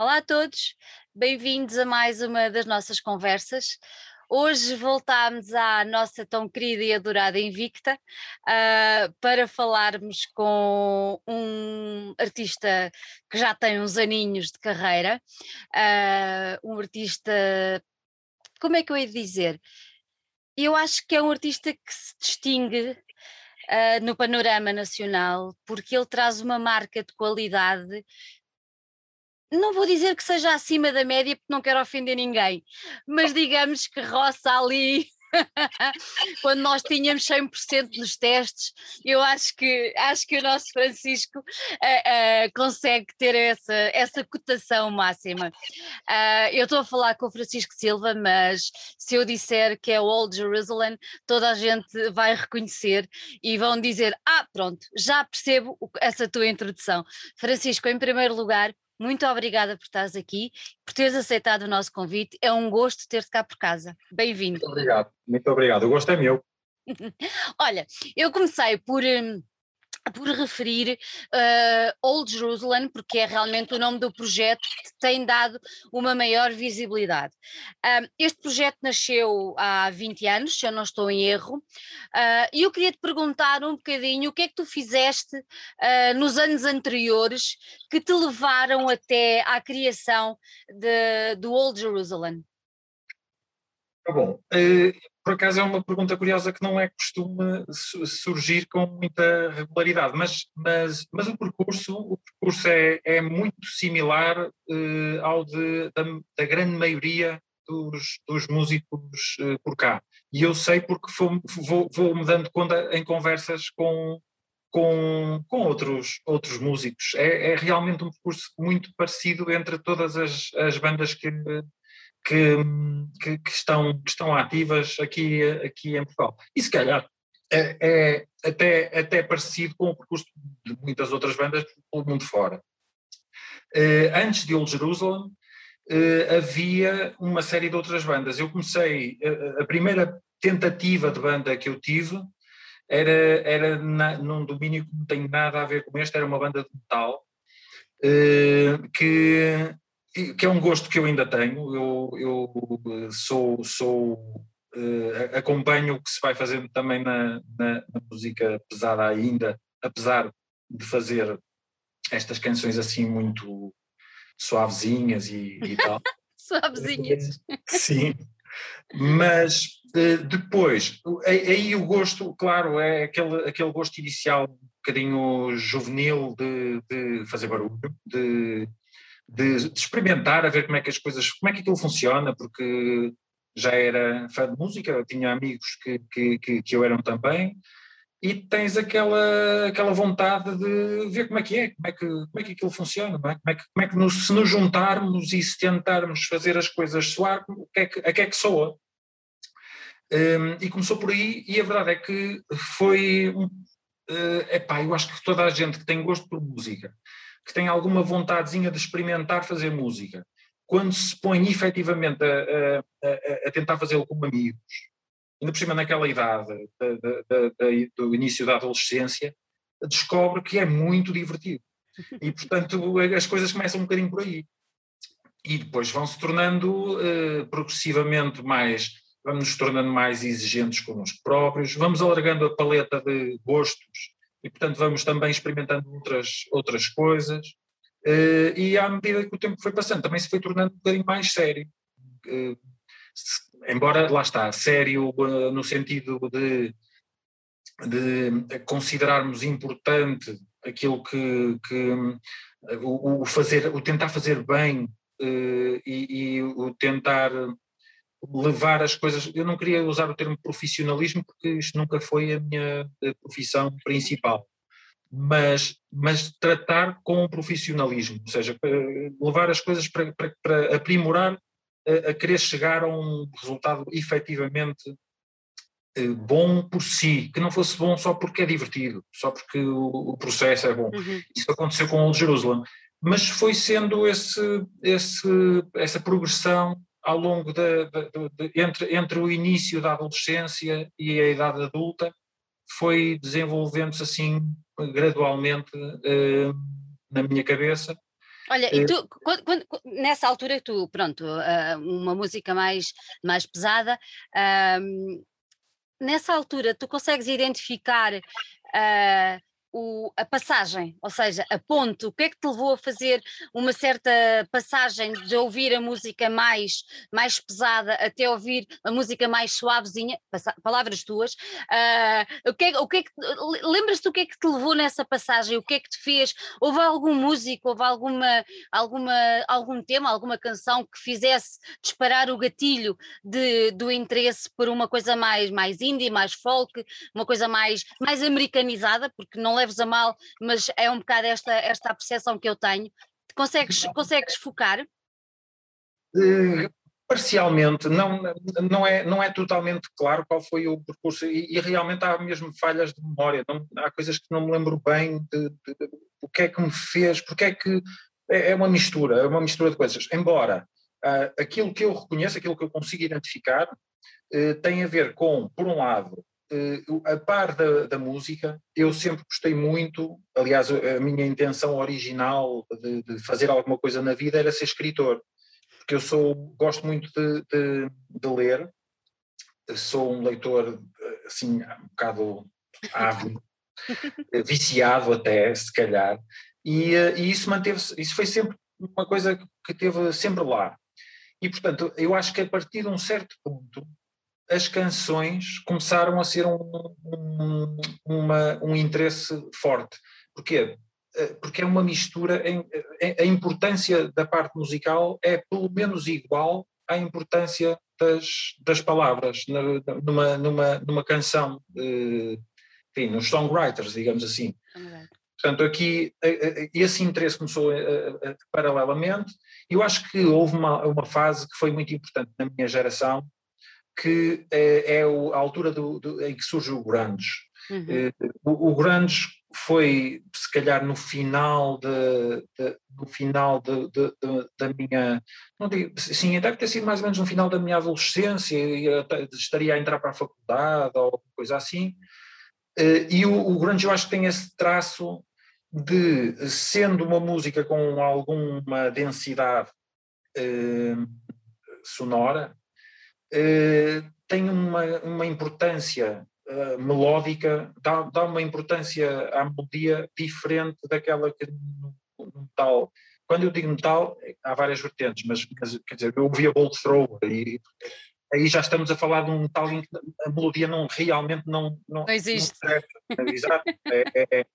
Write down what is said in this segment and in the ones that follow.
Olá a todos, bem-vindos a mais uma das nossas conversas. Hoje voltámos à nossa tão querida e adorada Invicta uh, para falarmos com um artista que já tem uns aninhos de carreira, uh, um artista, como é que eu ia dizer? Eu acho que é um artista que se distingue uh, no panorama nacional porque ele traz uma marca de qualidade não vou dizer que seja acima da média, porque não quero ofender ninguém, mas digamos que roça ali. Quando nós tínhamos 100% nos testes, eu acho que, acho que o nosso Francisco uh, uh, consegue ter essa, essa cotação máxima. Uh, eu estou a falar com o Francisco Silva, mas se eu disser que é Old Jerusalem, toda a gente vai reconhecer e vão dizer: Ah, pronto, já percebo essa tua introdução. Francisco, em primeiro lugar, muito obrigada por estares aqui, por teres aceitado o nosso convite. É um gosto ter-te cá por casa. Bem-vindo. Muito obrigado, muito obrigado. O gosto é meu. Olha, eu comecei por. Hum, por referir uh, Old Jerusalem, porque é realmente o nome do projeto que tem dado uma maior visibilidade. Uh, este projeto nasceu há 20 anos, se eu não estou em erro, uh, e eu queria te perguntar um bocadinho o que é que tu fizeste uh, nos anos anteriores que te levaram até à criação de, do Old Jerusalem. Tá bom, eh, por acaso é uma pergunta curiosa que não é costume surgir com muita regularidade, mas, mas, mas o percurso, o percurso é, é muito similar uh, ao de, da, da, grande maioria dos, dos músicos uh, por cá. E eu sei porque vou, vou, vou me dando conta em conversas com, com, com outros, outros músicos. É, é realmente um percurso muito parecido entre todas as, as bandas que, que, que, que, estão, que estão ativas aqui, aqui em Portugal. E se calhar é, é, até, até parecido com o percurso de muitas outras bandas pelo mundo fora. Uh, antes de Old Jerusalem, uh, havia uma série de outras bandas. Eu comecei, uh, a primeira tentativa de banda que eu tive era, era na, num domínio que não tem nada a ver com este, era uma banda de metal, que que é um gosto que eu ainda tenho. Eu, eu eh, sou, sou uh, acompanho o que se vai fazendo também na, na, na, música pesada ainda, apesar de fazer estas canções assim muito suavezinhas e, e tal. suavezinhas. Sim. Mas uh, depois, aí o gosto, claro, é aquele, aquele gosto inicial um bocadinho juvenil de, de fazer barulho, de de, de, experimentar, a ver como é que as coisas, como é que aquilo funciona, porque já era fã de música, tinha amigos que, que, que, que eu eram também, e tens aquela, aquela vontade de ver como é que é, como é que, como é que aquilo funciona, é? Como é que, como é que nos, se nos juntarmos e se tentarmos fazer as coisas soar, o que é que, a que é que soa? Um, e começou por aí, e a verdade é que foi, um, epá, eu acho que toda a gente que tem gosto por música, que tem alguma vontadezinha de experimentar fazer música, quando se põe efetivamente a, a, a tentar fazê-lo como amigos, ainda por cima naquela idade do início da adolescência, descobre que é muito divertido. E, portanto, as coisas começam um bocadinho por aí. E depois vão se tornando uh, progressivamente mais, vamos nos tornando mais exigentes connosco próprios, vamos alargando a paleta de gostos e portanto vamos também experimentando outras, outras coisas uh, e à medida que o tempo foi passando também se foi tornando um bocadinho mais sério. Se, embora, lá está, sério uh, no sentido de, de considerarmos importante aquilo que, que o, o, fazer, o tentar fazer bem e, e o tentar levar as coisas. Eu não queria usar o termo profissionalismo porque isto nunca foi a minha profissão principal, mas, mas tratar com profissionalismo, ou seja, levar as coisas para, para, para aprimorar, a, a, querer chegar a um resultado efetivamente eh, bom por si, que não fosse bom só porque é divertido, só porque o, o processo é bom. Uhum. Isso aconteceu com Old Jerusalem. Mas foi sendo esse, esse, essa progressão ao longo de, de, de, entre, entre o início da adolescência e a idade adulta, foi desenvolvendo-se assim gradualmente uh, na minha cabeça. Olha, e tu, quando, quando, nessa altura, tu, pronto, uma música mais, mais pesada, nessa altura tu consegues identificar uh, o, a passagem, ou seja, a ponte, o que é que te levou a fazer uma certa passagem de ouvir a música mais, mais pesada até ouvir a música mais suavezinha, palavras tuas, uh, o que é, o que, é que lembras-te o que é que te levou nessa passagem, o que é que te fez, houve algum músico, houve alguma, alguma, algum tema, alguma canção que fizesse disparar o gatilho de, do interesse por uma coisa mais, mais indie, mais folk, uma coisa mais, mais americanizada, porque não leves a mal, mas é um bocado esta, esta percepção que eu tenho. Consegues, consegues focar? Uh, parcialmente, não, não, é, não é totalmente claro qual foi o percurso, e, e realmente há mesmo falhas de memória, não, há coisas que não me lembro bem de, de, de, o que é que me fez, porque é que é, é uma mistura, é uma mistura de coisas. Embora uh, aquilo que eu reconheço, aquilo que eu consigo identificar, uh, tem a ver com, por um lado, a par da, da, música, eu sempre gostei muito, aliás, a minha intenção original de, de, fazer alguma coisa na vida era ser escritor, porque eu sou, gosto muito de, de, de ler, sou um leitor, assim, um bocado ávido, viciado até, se calhar, e, eh, e isso manteve-se, isso foi sempre uma coisa que teve sempre lá. E, portanto, eu acho que a partir de um certo ponto, as canções começaram a ser um, um, uma, um interesse forte. Porquê? Eh, porque é uma mistura, em, a importância da parte musical é pelo menos igual à importância das, das palavras numa, numa, numa canção, eh, enfim, nos songwriters, digamos assim. Portanto, aqui esse interesse começou paralelamente. Eu acho que houve uma, uma fase que foi muito importante na minha geração, que é, é a altura do, do, em que surge o grunge. Uhum. Eh, o, o, grunge foi, se calhar, no final, de, de no final de, de, da minha. Não digo, sim, deve ter sido mais ou menos no final da minha adolescência, estaria a entrar para a faculdade ou coisa assim. Eh, e o, o grunge, eu acho que tem esse traço de, sendo uma música com alguma densidade eh, sonora, eh, tem uma, uma importância uh, melódica, dá, dá uma importância à melodia diferente daquela que no, metal. Quando eu digo metal, há várias vertentes, mas, mas quer dizer, eu ouvia Bolt Thrower e aí já estamos a falar de um metal em que a melodia não, realmente não, não, não existe. Não exato. É, é,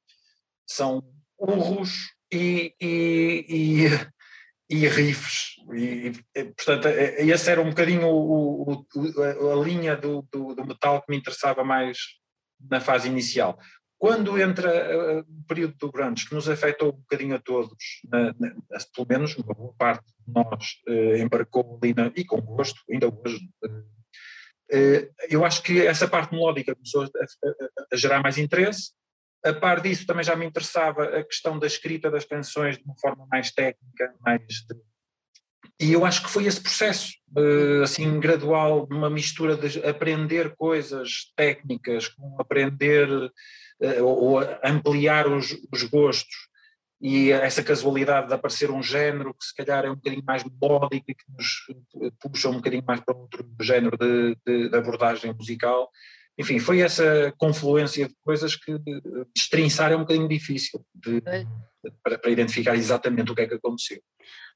são urros e, e, e e riffs, e, e, portanto esse era um bocadinho o, o, a linha do, do, do, metal que me interessava mais na fase inicial. Quando entra o período do grunge, que nos afetou um bocadinho a todos, na, na, pelo menos uma boa parte de nós eh, embarcou ali, na, e com gosto, ainda hoje, eh, eh, eu acho que essa parte melódica começou a, a, a gerar mais interesse, a par disso, também já me interessava a questão da escrita das canções de uma forma mais técnica, mais de... E eu acho que foi esse processo, eh, assim, gradual, uma mistura de aprender coisas técnicas com aprender eh, ou ampliar os, os gostos. E essa casualidade de aparecer um género que se calhar é um bocadinho mais melódico e que nos puxa um bocadinho mais para outro género de, de, de abordagem musical, enfim, foi essa confluência de coisas que destrinçar é um bocadinho difícil de, para, para, identificar exatamente o que é que aconteceu.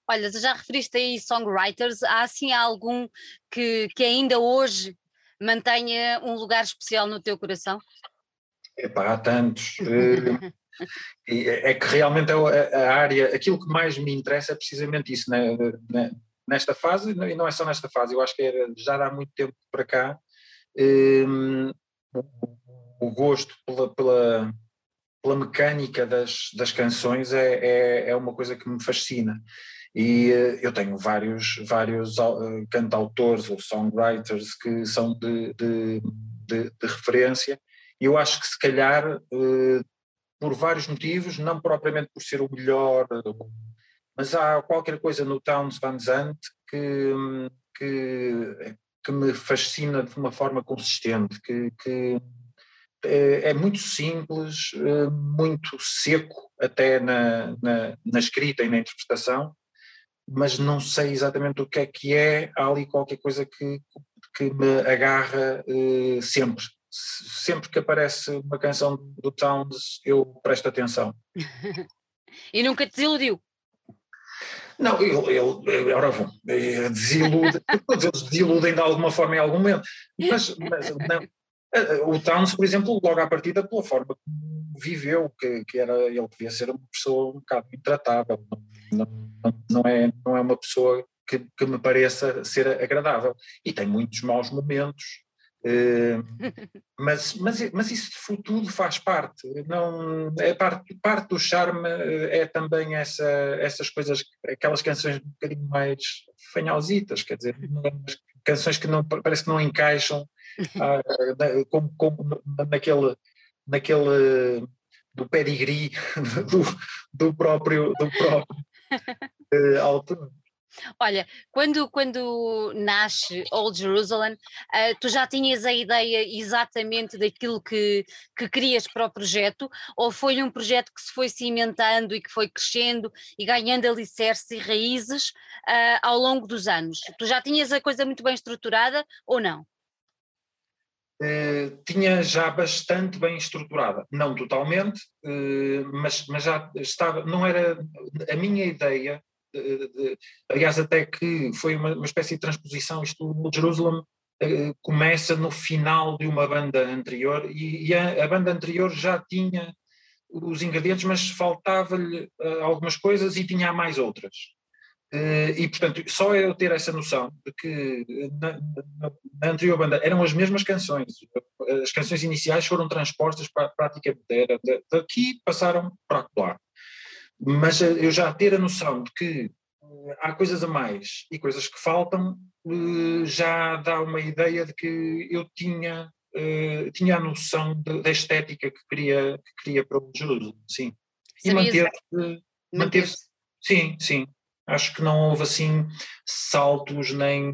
Olha, já referiste aí songwriters, há assim algum que, que ainda hoje mantenha um lugar especial no teu coração? Epá, há tantos. Eh, é que realmente é a área, aquilo que mais me interessa é precisamente isso, né? nesta fase, e não é só nesta fase, eu acho que era, já há muito tempo para cá, um, o gosto pela, pela, pela, mecânica das, das canções é, é, é, uma coisa que me fascina. E uh, eu tenho vários, vários uh, cantautores ou songwriters que são de, de, de, de referência, eu acho que se calhar, uh, por vários motivos, não propriamente por ser o melhor, mas há qualquer coisa no Towns Van Zandt que, que que me fascina de uma forma consistente, que, que, é, é muito simples, muito seco até na, na, na escrita e na interpretação, mas não sei exatamente o que é que é, há ali qualquer coisa que, que me agarra uh, sempre. Sempre que aparece uma canção do Towns, eu presto atenção. e nunca te desiludiu? Não, ele, ele ora bom, eh, desilude, todos eles desiludem de alguma forma em algum momento, mas, mas não, eh, o Towns, por exemplo, logo à partida, pela forma como viveu, que, que era, ele devia ser uma pessoa um bocado intratável, não, não, não, é, não é uma pessoa que, que me pareça ser agradável. E tem muitos maus momentos, Uh, mas, mas, mas isso tudo faz parte, não, é parte, parte do charme eh, é também essa, essas coisas, aquelas canções um bocadinho mais fanhositas, quer dizer, canções que não, parece que não encaixam ah, como, como naquele, naquele do pedigree do, do próprio, do próprio uh, autor. Olha, quando, quando nasce Old Jerusalem, uh, tu já tinhas a ideia exatamente daquilo que, que querias para o projeto, ou foi um projeto que se foi cimentando e que foi crescendo e ganhando alicerces e raízes uh, ao longo dos anos? Tu já tinhas a coisa muito bem estruturada ou não? Uh, tinha já bastante bem estruturada, não totalmente, uh, mas, mas já estava, não era a minha ideia, de, de, aliás até que foi uma, uma, espécie de transposição, isto o Jerusalem uh, começa no final de uma banda anterior e, e a, a, banda anterior já tinha os ingredientes, mas faltava-lhe algumas coisas e tinha mais outras. Uh, e, portanto, só eu ter essa noção de que na, na, anterior banda eram as mesmas canções, as canções iniciais foram transpostas para a prática daqui passaram para lá. Mas eh, eu já ter a noção de que uh, há coisas a mais e coisas que faltam, uh, já dá uma ideia de que eu tinha, uh, tinha a noção da estética que queria, que queria para o Jerusalém, sim. E manter-se. Manter sim, sim. Acho que não houve assim saltos nem.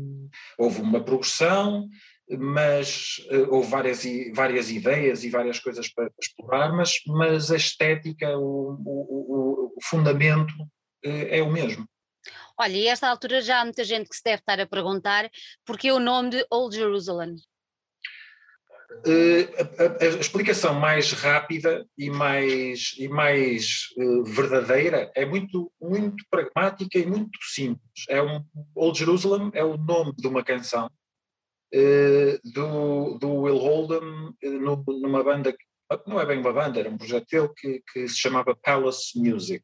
Houve uma progressão, mas uh, houve várias, várias ideias e várias coisas para, explorar, mas, mas a estética, o, o, o fundamento uh, é o mesmo. Olha, e a esta altura já há muita gente que se deve estar a perguntar porque o nome de Old Jerusalem. Uh, a, a, explicação mais rápida e mais, e mais verdadeira é muito, muito pragmática e muito simples. É um, Old Jerusalem é o nome de uma canção do, do Will Holden no, numa banda, que, não é bem uma banda, era um projeto dele que, que se chamava Palace Music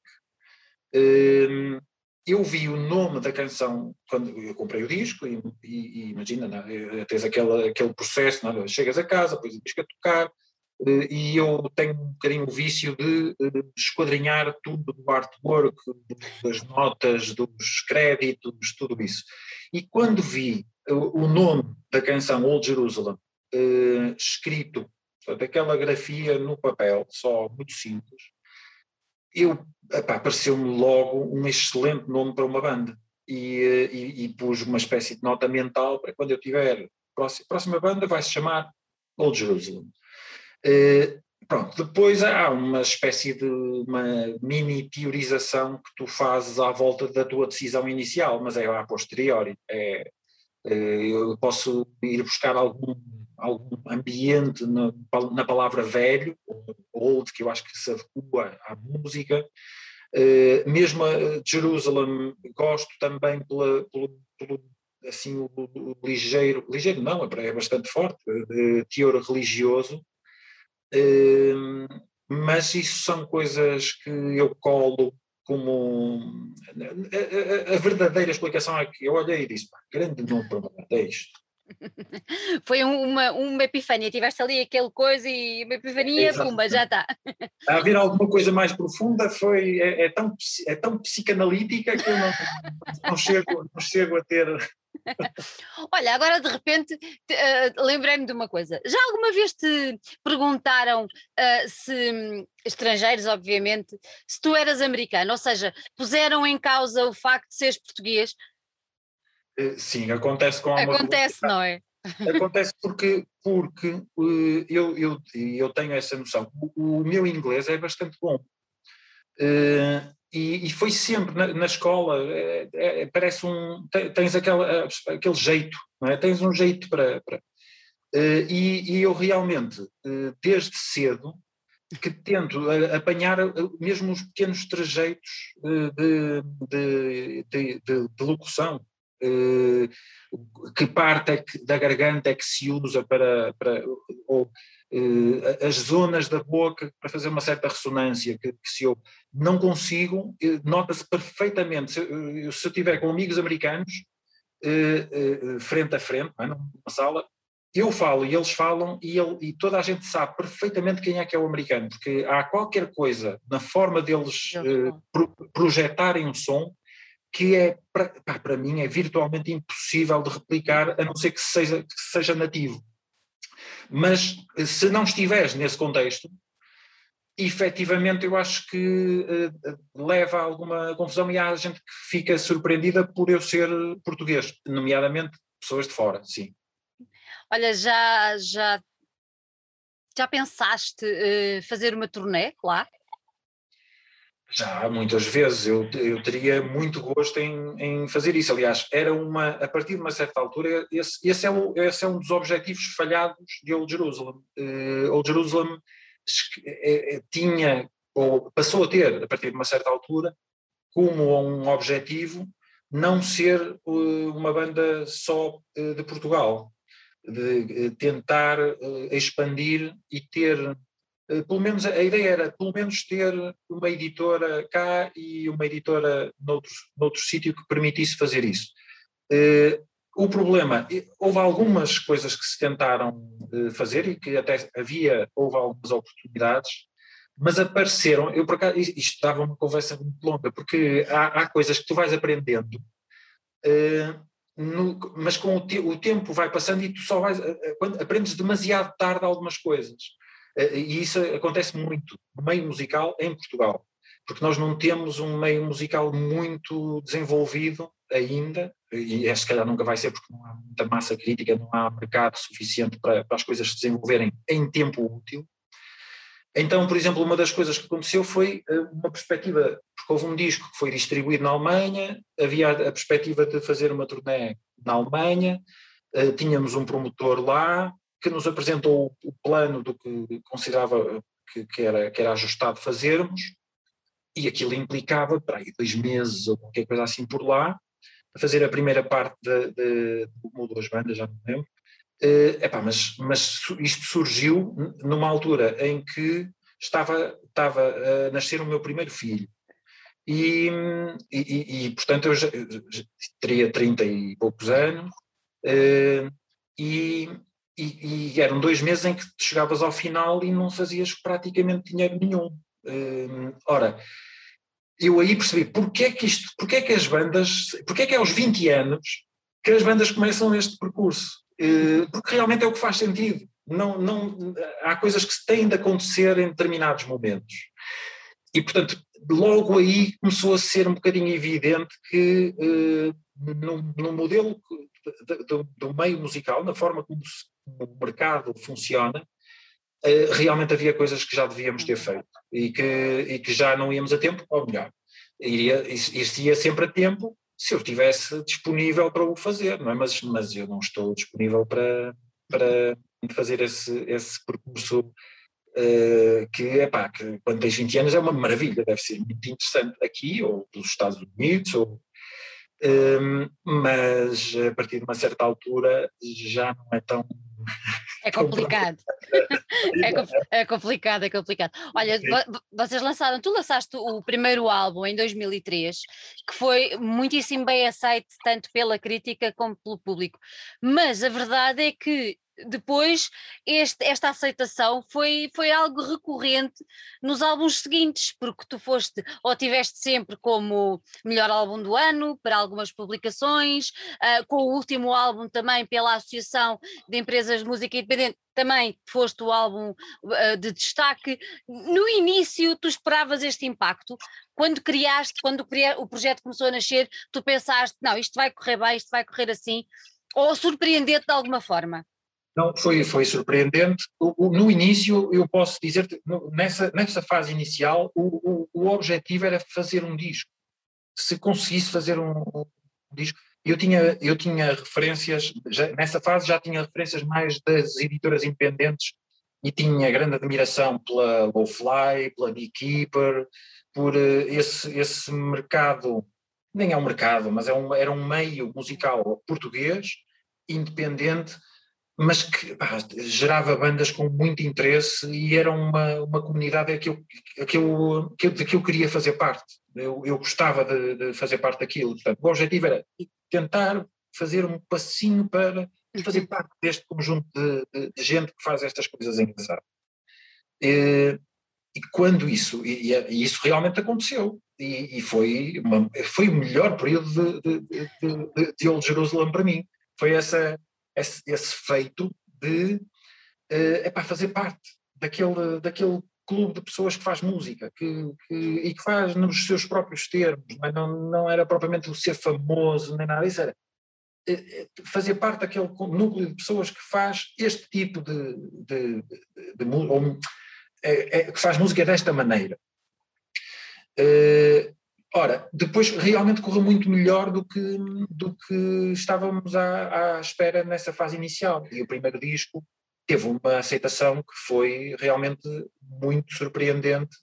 eu vi o nome da canção quando eu comprei o disco e, e, e imagina, não, é? tens aquele, aquele processo, não, é? chegas a casa, depois o disco a tocar, eh, e eu tenho um bocadinho o vício de esquadrinhar tudo do artwork, das notas, dos créditos, tudo isso. E quando vi o, o nome da canção Old Jerusalem eh, escrito, portanto, aquela grafia no papel, só muito simples, eu apareceu-me logo um excelente nome para uma banda e, eh, e, e, pus uma espécie de nota mental para quando eu tiver próxima, próxima banda vai se chamar Old Jerusalem. Pronto, depois há uma espécie de uma mini teorização que tu fazes à volta da tua decisão inicial, mas é a posteriori. É, eu posso ir buscar algum algum ambiente na, na palavra velho, old, que eu acho que se adequa à música. Uh, mesmo a Jerusalem, gosto também pela, pelo, pelo assim, o, o, ligeiro, ligeiro não, é, bastante forte, de teor religioso, mas isso são coisas que eu colo como. A, verdadeira explicação é que eu olhei e disse: grande nome para isto. Foi uma, uma epifania, tiveste ali aquele coisa e uma epifania, Exato. pumba, já está. A haver alguma coisa mais profunda foi, é, é, tão, é tão psicanalítica que eu não, não, chego, não chego a ter. Olha, agora de repente uh, lembrei-me de uma coisa. Já alguma vez te perguntaram uh, se, estrangeiros, obviamente, se tu eras americano, ou seja, puseram em causa o facto de seres português? Eh, sim, acontece com Acontece, não é? Acontece porque, porque uh, eu, eu, eu tenho essa noção. O, o meu inglês é bastante bom. Uh, e, e, foi sempre na, na escola, é, é, parece um. Tens aquela, aquele jeito, não é? Tens um jeito para. para uh, e, e, eu realmente, desde cedo, que tento apanhar mesmo os pequenos trajeitos de, de, de, de locução. Eh, que parte é que, da garganta é que se usa para, para ou, uh, as zonas da boca para fazer uma certa ressonância que, que se eu não consigo, uh, nota-se perfeitamente, se, uh, se eu estiver com amigos americanos frente a frente, é, numa sala, eu falo e eles falam e, ele, e, toda a gente sabe perfeitamente quem é que é o americano, porque há qualquer coisa na forma deles pro, projetarem um som que é, para mim, é virtualmente impossível de replicar, a não ser que seja, que seja nativo. Mas se não estiveres nesse contexto, efetivamente eu acho que uh, leva a alguma confusão e há gente que fica surpreendida por eu ser português, nomeadamente pessoas de fora, sim. Olha, já, já, já pensaste uh, fazer uma turnê lá? Já, muitas vezes. Eu, eu teria muito gosto em, em fazer isso. Aliás, era uma, a partir de uma certa altura, esse, esse, é, o, esse é um dos objetivos falhados de Old Jerusalem. Uh, Old Jerusalem uh, tinha, ou passou a ter, a partir de uma certa altura, como um objetivo não ser uh, uma banda só de Portugal, de tentar expandir e ter eh, pelo menos a ideia era pelo menos ter uma editora cá e uma editora noutro, noutro sítio que permitisse fazer isso. Uh, o problema, houve algumas coisas que se tentaram uh, fazer e que até havia, houve algumas oportunidades, mas apareceram, eu por acaso, isto dava uma conversa muito longa, porque há, há coisas que tu vais aprendendo, mas com o, te, o, tempo vai passando e tu só vais, aprendes demasiado tarde algumas coisas. Eh, e isso acontece muito no meio musical em Portugal, porque nós não temos um meio musical muito desenvolvido ainda, e é, se calhar nunca vai ser porque não há muita massa crítica, não há mercado suficiente para, para as coisas se desenvolverem em tempo útil. Então, por exemplo, uma das coisas que aconteceu foi eh, uma perspectiva, porque houve um disco que foi distribuído na Alemanha, havia a perspectiva de fazer uma turnê na Alemanha, eh, tínhamos um promotor lá, que nos apresentou o plano do que considerava que, que, era, que era ajustado fazermos, e aquilo implicava, para aí, dois meses ou qualquer coisa assim por lá, fazer a primeira parte de, de, de uma ou duas bandas, já não lembro. Uh, epá, mas, mas isto surgiu numa altura em que estava, estava a nascer o meu primeiro filho. E, e, e portanto, eu já, já, teria 30 e poucos anos, uh, e, e, e, eram dois meses em que chegavas ao final e não fazias praticamente dinheiro nenhum. Uh, ora, eu aí percebi porque é que isto, porque é que as bandas, porque é que é aos 20 anos que as bandas começam este percurso? Uh, porque realmente é o que faz sentido. Não, não, há coisas que têm de acontecer em determinados momentos. E, portanto, logo aí começou a ser um bocadinho evidente que uh, no, no modelo do, do, meio musical, na forma como se o mercado funciona, eh, realmente havia coisas que já devíamos ter feito e que, e que já não íamos a tempo, ou melhor, iria, ia sempre a tempo se eu estivesse disponível para o fazer, não é? mas, mas eu não estou disponível para, para fazer esse, esse percurso uh, que, epá, que quando tens 20 anos é uma maravilha, deve ser muito interessante aqui ou nos Estados Unidos ou mas a partir de uma certa altura já não é tão. É complicado. é, é, complicado, é complicado. Olha, vocês lançaram, tu lançaste o primeiro álbum em 2003, que foi muitíssimo bem aceito, tanto pela crítica como pelo público. Mas a verdade é que depois este, esta aceitação foi, foi algo recorrente nos álbuns seguintes, porque tu foste ou tiveste sempre como melhor álbum do ano para algumas publicações, uh, com o último álbum também pela Associação de Empresas de Música Independente, também foste o álbum uh, de destaque. No início, tu esperavas este impacto. Quando criaste, quando o projeto começou a nascer, tu pensaste: não, isto vai correr bem, isto vai correr assim Ou surpreendente de alguma forma? Não, foi, foi surpreendente. O, o, no início, eu posso dizer, nessa, nessa fase inicial, o, o, o, objetivo era fazer um disco. Se conseguisse fazer um, um disco, eu tinha, eu tinha referências, já, nessa fase já tinha referências mais das editoras independentes e tinha grande admiração pela Lowfly, pela Beekeeper, por uh, esse, esse mercado, nem é um mercado, mas é um, era um meio musical português, independente, mas que pá, gerava bandas com muito interesse e era uma, uma comunidade que eu, que, eu, que, eu, de que eu queria fazer parte. Eu, eu gostava de, de, fazer parte daquilo. Portanto, o objetivo era tentar fazer um passinho para fazer parte deste conjunto de, de, de gente que faz estas coisas engraçadas. E, e quando isso, e, e, isso realmente aconteceu, e, e foi, uma, foi o melhor período de, de, de, de Old Jerusalem para mim, foi essa, esse, esse feito de uh, epá, fazer parte daquele, daquele clube de pessoas que faz música que, que, e que faz nos seus próprios termos, é? não, não era propriamente o ser famoso nem nada, isso era eh, eh, fazer parte daquele núcleo de pessoas que faz este tipo de, de, de, de ou, é, é, que faz música desta maneira. Uh, ora, depois realmente correu muito melhor do que, do que estávamos à, à espera nessa fase inicial. E o primeiro disco teve uma aceitação que foi realmente muito surpreendente,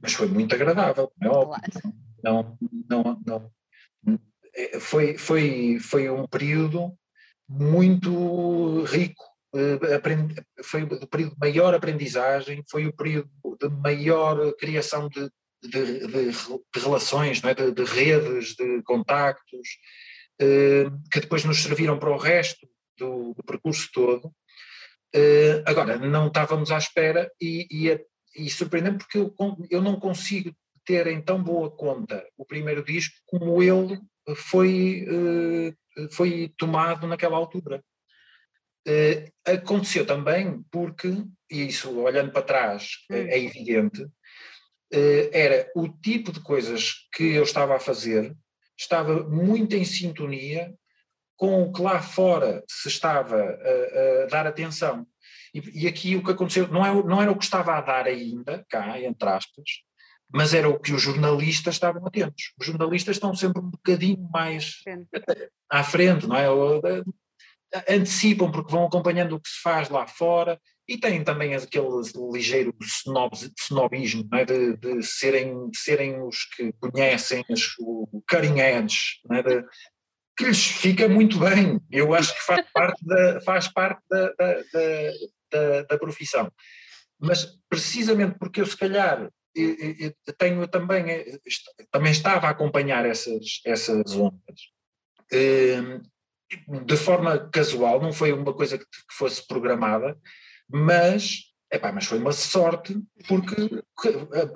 mas foi muito agradável, não é óbvio. Claro. Não, não, não, é, foi, foi, foi um período muito rico, eh, foi o período de maior aprendizagem, foi o período de maior criação de, de, de, de relações, é? de, redes, de contactos, eh, que depois nos serviram para o resto do, do percurso todo. Eh, agora, não estávamos à espera e, e, e surpreendente porque eu, eu não consigo ter em tão boa conta o primeiro disco como ele foi, eh, foi tomado naquela altura. Eh, aconteceu também porque, e isso olhando para trás é, hum. é evidente, era o tipo de coisas que eu estava a fazer estava muito em sintonia com o que lá fora se estava a, a dar atenção. E, e, aqui o que aconteceu não, é, não era o que estava a dar ainda, cá, entre aspas, mas era o que os jornalistas estavam atentos. Os jornalistas estão sempre um bocadinho mais à frente, não é? Antecipam porque vão acompanhando o que se faz lá fora e têm também aquele ligeiro snob, snobismo é? de, de, serem, de serem os que conhecem as, o cutting edge, é? de, que lhes fica muito bem. Eu acho que faz parte da, faz parte da, da, da, da profissão. Mas precisamente porque eu se calhar tenho também, eh, também estava a acompanhar essas, essas ondas. Ehm, de forma casual, não foi uma coisa que fosse programada, mas, epá, mas foi uma sorte porque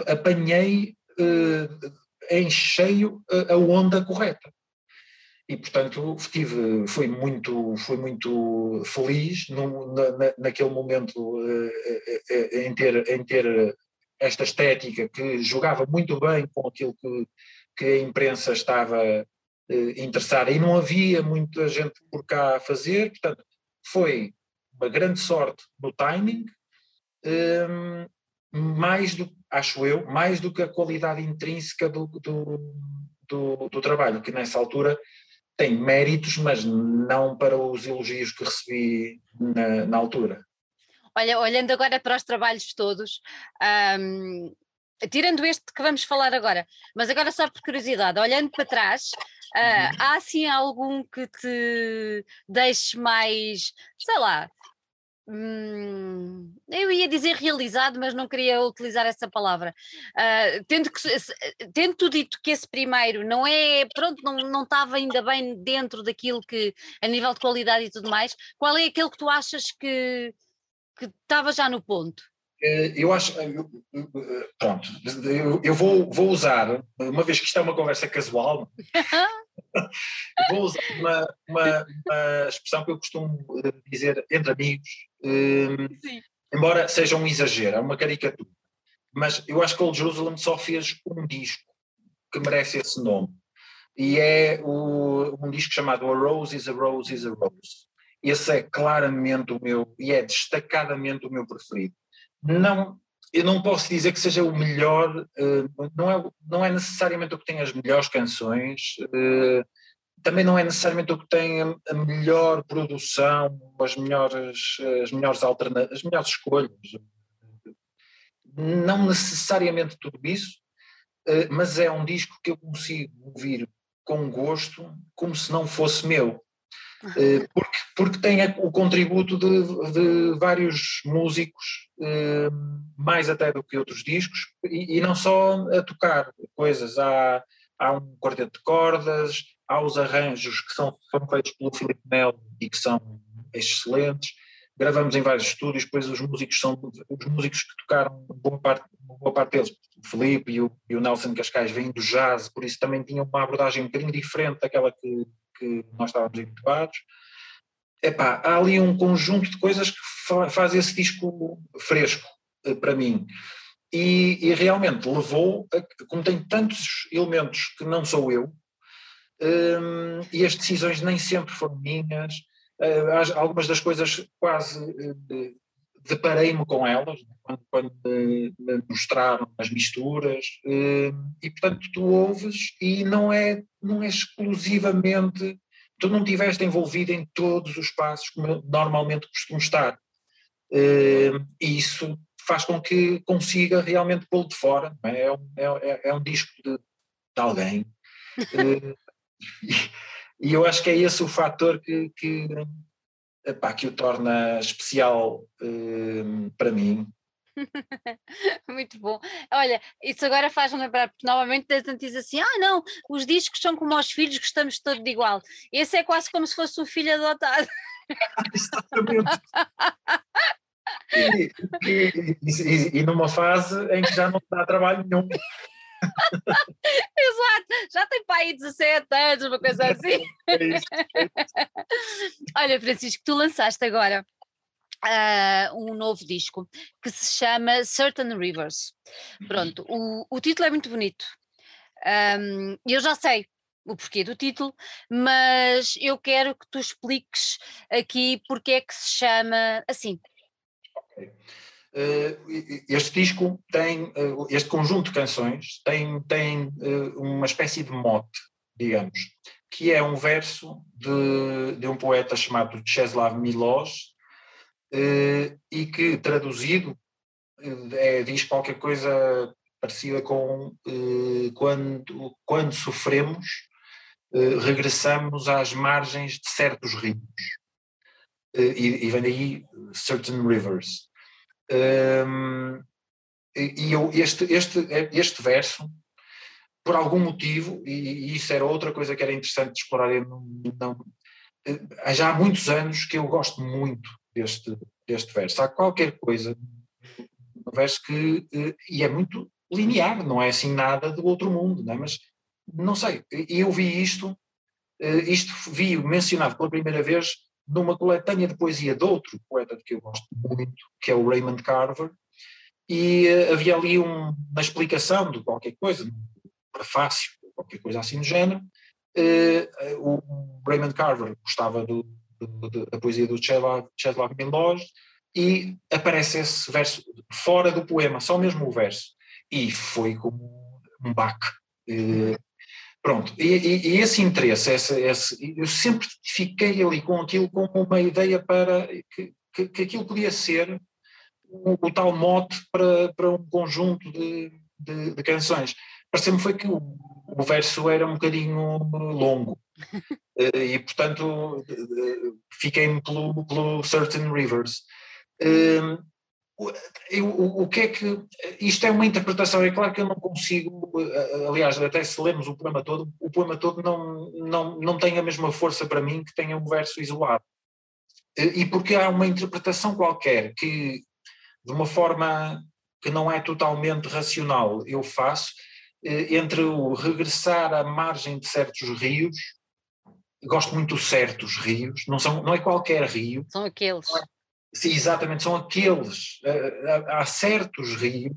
apanhei uh, em cheio a onda correta. E, portanto, tive, fui, muito, fui muito feliz no, na, naquele momento uh, em, ter, em ter esta estética que jogava muito bem com aquilo que, que a imprensa estava interessada e não havia muita gente por cá a fazer, portanto, foi uma grande sorte no timing, um, mais do, acho eu, mais do que a qualidade intrínseca do, do, do, do trabalho, que nessa altura tem méritos, mas não para os elogios que recebi na, na altura. Olha, olhando agora para os trabalhos todos, um, tirando este que vamos falar agora, mas agora só por curiosidade, olhando para trás, uh, há assim algum que te deixe mais, sei lá, hum, eu ia dizer realizado, mas não queria utilizar essa palavra. Uh, tendo, que, tendo dito que esse primeiro não é, pronto, não, não estava ainda bem dentro daquilo que, a nível de qualidade e tudo mais, qual é aquele que tu achas que que estava já no ponto? Eh, eu acho, eh, pronto, eu, vou, vou usar, uma vez que isto é uma conversa casual, vou usar uma, uma, uma, expressão que eu costumo eh, dizer entre amigos, Sim. embora seja um exagero, é uma caricatura, mas eu acho que Old Jerusalem só fez um disco que merece esse nome. e é o, um disco chamado A Rose is a Rose is a Rose. Esse é claramente o meu, e é destacadamente o meu preferido. Não, eu não posso dizer que seja o melhor, uh, não, é, não é necessariamente o que tem as melhores canções, uh, também não é necessariamente o que tem a, melhor produção, as melhores, as melhores alternativas, as melhores escolhas. Não necessariamente tudo isso, uh, mas é um disco que eu consigo ouvir com gosto, como se não fosse meu. Eh, porque, porque tem o contributo de, de vários músicos, eh, mais até do que outros discos, e, e não só a tocar coisas. Há, há um quarteto de cordas, há os arranjos que são, foram feitos pelo Filipe Melo e que são excelentes. Gravamos em vários estúdios, depois os músicos são os músicos que tocaram boa parte, boa parte deles, o Filipe e o, e o Nelson Cascais vêm do jazz, por isso também tinham uma abordagem um bocadinho diferente daquela que, que nós estávamos habituados. Epá, há ali um conjunto de coisas que fa faz esse disco fresco eh, para mim. E, e, realmente levou, a, como tem tantos elementos que não sou eu, um, e as decisões nem sempre foram minhas, uh, algumas das coisas quase uh, deparei-me com elas né, quando, quando me, me, mostraram as misturas. Uh, e portanto tu ouves e não é não é exclusivamente tu não estiveste envolvido em todos os passos como normalmente costumo estar. E isso faz com que consiga realmente pô-lo de fora é? É, um, é, é, um disco de, de alguém e, eu acho que é esse o fator que, que epá, que o torna especial um, para mim. Muito bom. Olha, isso agora faz-me lembrar, porque novamente a gente diz assim: ah, não, os discos são como os filhos, gostamos todos de igual. Esse é quase como se fosse o filho adotado. Exatamente. E, e, e, e, numa fase em que já não dá trabalho nenhum. Exato, já tem pai 17 anos, uma coisa assim. É Olha, Francisco, tu lançaste agora uh, um novo disco que se chama Certain Rivers. Pronto, o, o título é muito bonito. Um, eu já sei o porquê do título, mas eu quero que tu expliques aqui porque é que se chama assim. Okay. Eh, este disco tem, eh, este conjunto de canções tem, tem eh, uma espécie de mote, digamos, que é um verso de, de um poeta chamado Czeslaw Milosz e que traduzido é, diz qualquer coisa parecida com quando, quando sofremos regressamos às margens de certos rios. E, e vem daí certain rivers um, e eu, este, este, este verso, por algum motivo, e, e, isso era outra coisa que era interessante de explorar, não, não, eh, já há muitos anos que eu gosto muito deste, deste verso. Há qualquer coisa no verso que, eh, e é muito linear, não é assim nada do outro mundo, não é? mas não sei, eu vi isto, eh, isto vi mencionado pela primeira vez numa coletânea de poesia de outro poeta de que eu gosto muito, que é o Raymond Carver, e uh, havia ali um, uma explicação de qualquer coisa, um prefácio, qualquer coisa assim do género. Uh, o Raymond Carver gostava do, do, da poesia do Czeslaw Milosz e aparece esse verso fora do poema, só mesmo o verso. E foi como um baque. Uh, Pronto, e, e, e esse interesse, esse, esse, eu sempre fiquei ali com aquilo como uma ideia para que, que, que aquilo podia ser o, o, tal mote para, para um conjunto de, de, de canções. Pareceu-me foi que o, o, verso era um bocadinho longo eh, e, portanto, fiquei pelo, pelo Certain Rivers. Eu, o, o, que é que. Isto é uma interpretação, é claro que eu não consigo. Eh, aliás, até se lemos o poema todo, o poema todo não, não, não tem a mesma força para mim que tenha um verso isolado. E porque há uma interpretação qualquer que, de uma forma que não é totalmente racional, eu faço, eh, entre o regressar à margem de certos rios, gosto muito de certos rios, não, são, não é qualquer rio. São aqueles. É Sim, exatamente, são aqueles. Eh, há certos rios,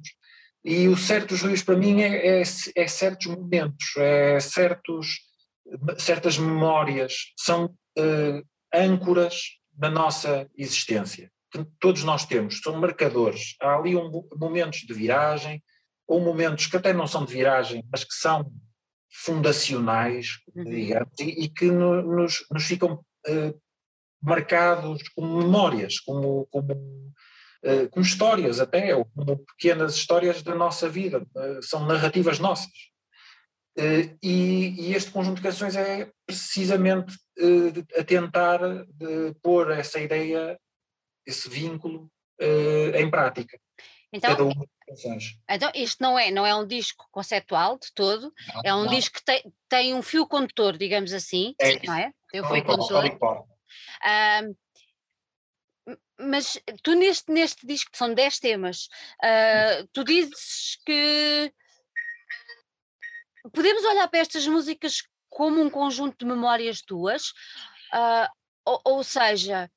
e os certos rios para mim é, é, é certos momentos, é certos, certas memórias são uh, âncoras na nossa existência. Todos nós temos, são marcadores. Há ali um, momentos de viragem, ou momentos que até não são de viragem, mas que são fundacionais, uhum. digamos, e, e que no, nos, nos, ficam marcados como memórias, como, como, uh, como histórias até, ou como pequenas histórias da nossa vida, uh, são narrativas nossas. Uh, e, e, este conjunto de canções é precisamente a tentar pôr essa ideia, esse vínculo em prática. Então, então isto não é, não é um disco conceptual de todo, não, é um não. disco que tem, tem um fio condutor, digamos assim, é, não é? Tem um fio condutor. Uh, mas tu neste, neste disco, são 10 temas, uh, tu dizes que podemos olhar para estas músicas como um conjunto de memórias tuas, uh, ou, ou, seja,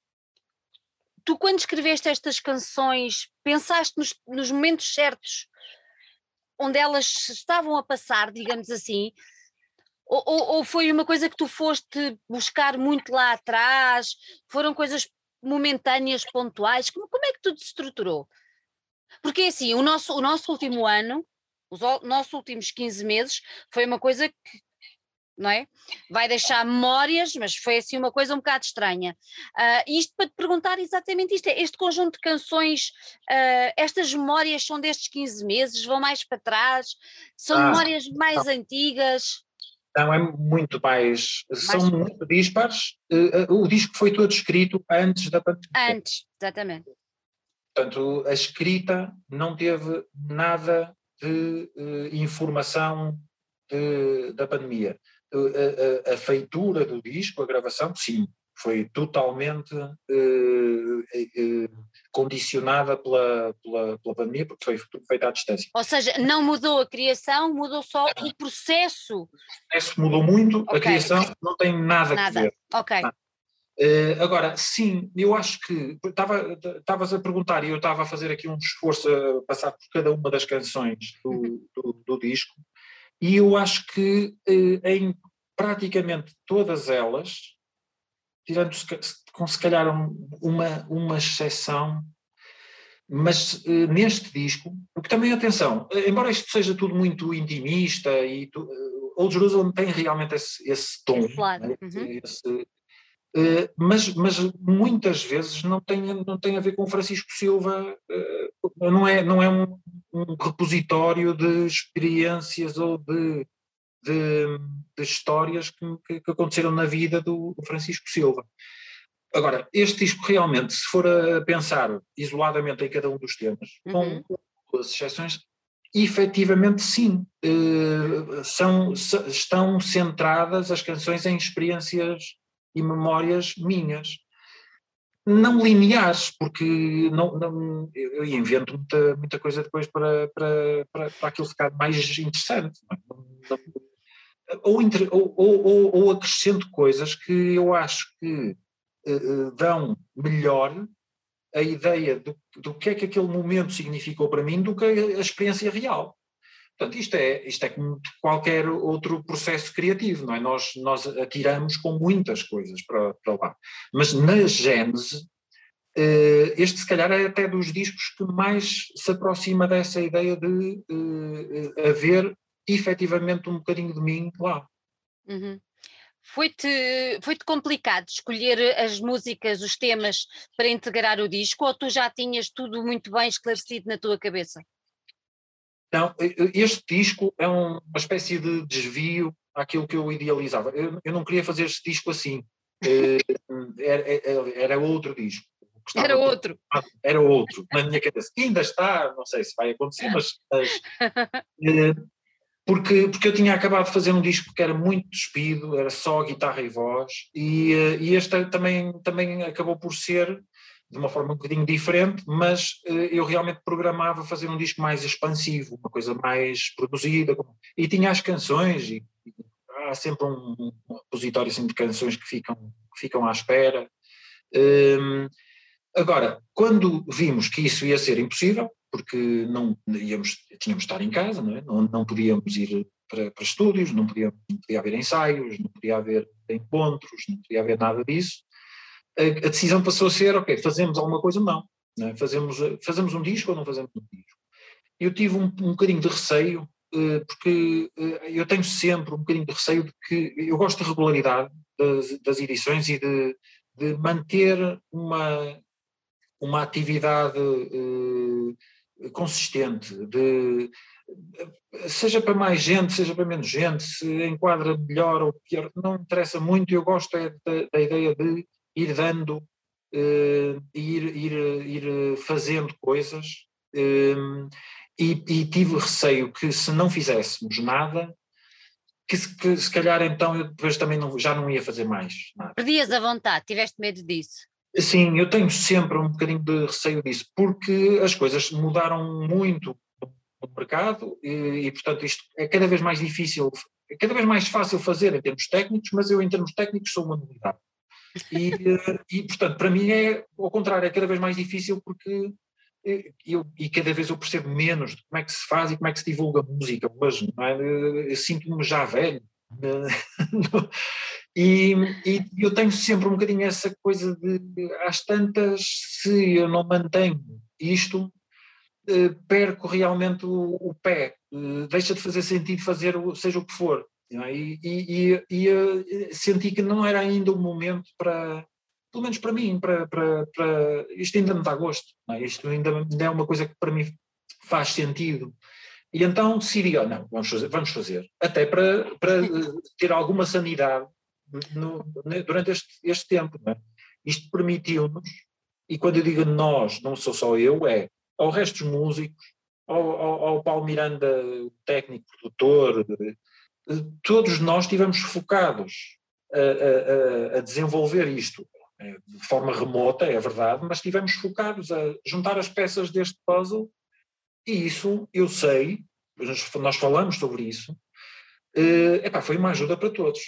tu quando escreveste estas canções pensaste nos, nos momentos certos onde elas estavam a passar, digamos assim, ou, ou, ou, foi uma coisa que tu foste buscar muito lá atrás? Foram coisas momentâneas, pontuais? Como, como é que tudo se estruturou? Porque assim, o nosso, o nosso último ano os nossos últimos 15 meses foi uma coisa que, não é? Vai deixar memórias, mas foi assim uma coisa um bocado estranha. Uh, isto para te perguntar exatamente isto: é este conjunto de canções, uh, estas memórias são destes 15 meses, vão mais para trás, são ah, memórias mais não. antigas. Não, é muito mais. mais são muito dispares. Uh, o disco foi todo escrito antes da pandemia. Antes, exatamente. Portanto, a escrita não teve nada de uh, informação de, da pandemia. A, a, a, feitura do disco, a gravação, sim, foi totalmente uh, uh, condicionada pela, pela, pela, pandemia, porque foi tudo feito à distância. Ou seja, não mudou a criação, mudou só o processo. O processo mudou muito, okay. a criação não tem nada, nada. a ver. Ok. Nada. Uh, agora, sim, eu acho que estavas a perguntar e eu estava a fazer aqui um esforço a passar por cada uma das canções do, uhum. do, do disco, e eu acho que uh, em praticamente todas elas, tirando com se calhar uma, uma exceção, mas uh, neste disco, porque também atenção, embora isto seja tudo muito intimista e tu, Old Jerusalem tem realmente esse, esse tom, esse, né? uhum. esse, Uh, mas, mas, muitas vezes não tem, não tem a ver com Francisco Silva, não é, não é um, um, repositório de experiências ou de, de, de histórias que, que, aconteceram na vida do, do, Francisco Silva. Agora, este disco realmente, se for a pensar isoladamente em cada um dos temas, uhum. com as exceções, efetivamente sim, uh, são, estão centradas as canções em experiências e memórias minhas. Não lineares, porque não, não, eu invento muita, muita coisa depois para, para, para, para aquilo ficar mais interessante. É? Ou, ou, ou, ou, acrescento coisas que eu acho que uh, dão melhor a ideia do, do que é que aquele momento significou para mim do que a experiência real. Portanto, isto é, isto é como qualquer outro processo criativo, não é? Nós, nós atiramos com muitas coisas para, para lá. Mas na Gênese, eh, este se calhar é até dos discos que mais se aproxima dessa ideia de haver efetivamente um bocadinho de mim lá. Uhum. Foi-te foi -te complicado escolher as músicas, os temas para integrar o disco ou tu já tinhas tudo muito bem esclarecido na tua cabeça? Não, este disco é uma espécie de desvio àquilo que eu idealizava. Eu, eu não queria fazer este disco assim. Eh, era, era, outro disco. Era outro. Era outro, na minha cabeça. Ainda está, não sei se vai acontecer, mas. mas porque, porque eu tinha acabado de fazer um disco que era muito despido, era só guitarra e voz, e, eh, e este também, também acabou por ser de uma forma um bocadinho diferente, mas uh, eu realmente programava fazer um disco mais expansivo, uma coisa mais produzida, e tinha as canções, e, e há sempre um, um repositório assim, de canções que ficam, que ficam à espera. Um, agora, quando vimos que isso ia ser impossível, porque não íamos, tínhamos de estar em casa, não, é? não, não podíamos ir para, para estúdios, não podia, não podia haver ensaios, não podia haver encontros, não podia haver nada disso. A, a decisão passou a ser, ok, fazemos alguma coisa ou não. É? Fazemos, fazemos um disco ou não fazemos um disco? Eu tive um, um bocadinho de receio, uh, porque uh, eu tenho sempre um bocadinho de receio de que eu gosto de regularidade das, das edições e de, de manter uma, uma atividade uh, consistente, de, seja para mais gente, seja para menos gente, se enquadra melhor ou pior, não interessa muito, eu gosto é da, da ideia de ir dando, uh, ir, ir, ir fazendo coisas, uh, e, e, tive receio que se não fizéssemos nada, que se, que se calhar então eu depois também não, já não ia fazer mais nada. Perdias a vontade, tiveste medo disso? Sim, eu tenho sempre um bocadinho de receio disso, porque as coisas mudaram muito no mercado e, e, portanto, isto é cada vez mais difícil, é cada vez mais fácil fazer em termos técnicos, mas eu, em termos técnicos, sou uma novidade. E, e portanto, para mim é, ao contrário, é cada vez mais difícil porque eu, e cada vez eu percebo menos de como é que se faz e como é que se divulga música hoje, é? Eu sinto-me já velho. E, e, eu tenho sempre um bocadinho essa coisa de, às tantas, se eu não mantenho isto, eh, perco realmente o, o pé, eh, deixa de fazer sentido fazer o, seja o que for. É? E, e, e, e, senti que não era ainda o momento para, pelo menos para mim, para, para, para isto ainda me dá gosto, é? isto ainda é uma coisa que para mim faz sentido. E então decidi, oh, não, vamos fazer, vamos fazer. Até para, para ter alguma sanidade no, durante este, este tempo. É? Isto permitiu-nos, e quando eu digo nós, não sou só eu, é ao resto dos músicos, ao, ao, ao Paulo Miranda, técnico, produtor, todos nós estivemos focados a, a, a, desenvolver isto é, de forma remota, é verdade, mas estivemos focados a juntar as peças deste puzzle e isso eu sei, nós falamos sobre isso, uh, epá, foi uma ajuda para todos.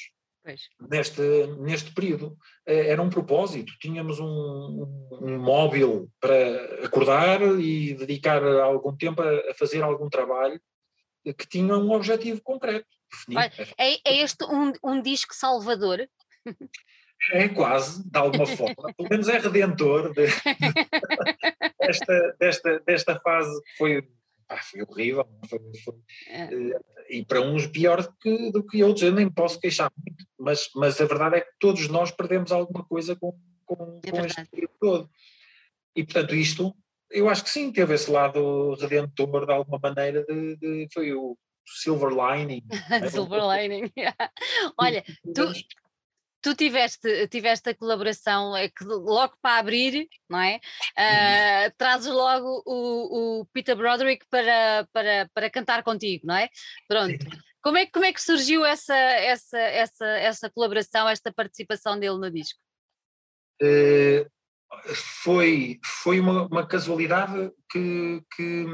Neste, neste período. Eh, era um propósito, tínhamos um, um, móvel para acordar e dedicar algum tempo a, a, fazer algum trabalho que tinha um objetivo concreto. Olha, é, é, este um, um disco salvador? É quase, de alguma forma, pelo menos é redentor de, desta, desta, desta fase que foi ah, foi horrível. Foi, foi, é. Eh, e para uns pior do que, do que outros, eu nem posso queixar muito, mas, mas a verdade é que todos nós perdemos alguma coisa com, com, é com este período todo. E portanto, isto, eu acho que sim, teve esse lado redentor de alguma maneira, de, de foi o silver lining. silver lining, Olha, tu, tu tiveste, tiveste a colaboração é que logo para abrir, não é? Uh, trazes logo o, o, Peter Broderick para, para, para cantar contigo, não é? Pronto. Como é, como é que surgiu essa, essa, essa, essa colaboração, esta participação dele no disco? Uh, foi foi uma, uma casualidade que, que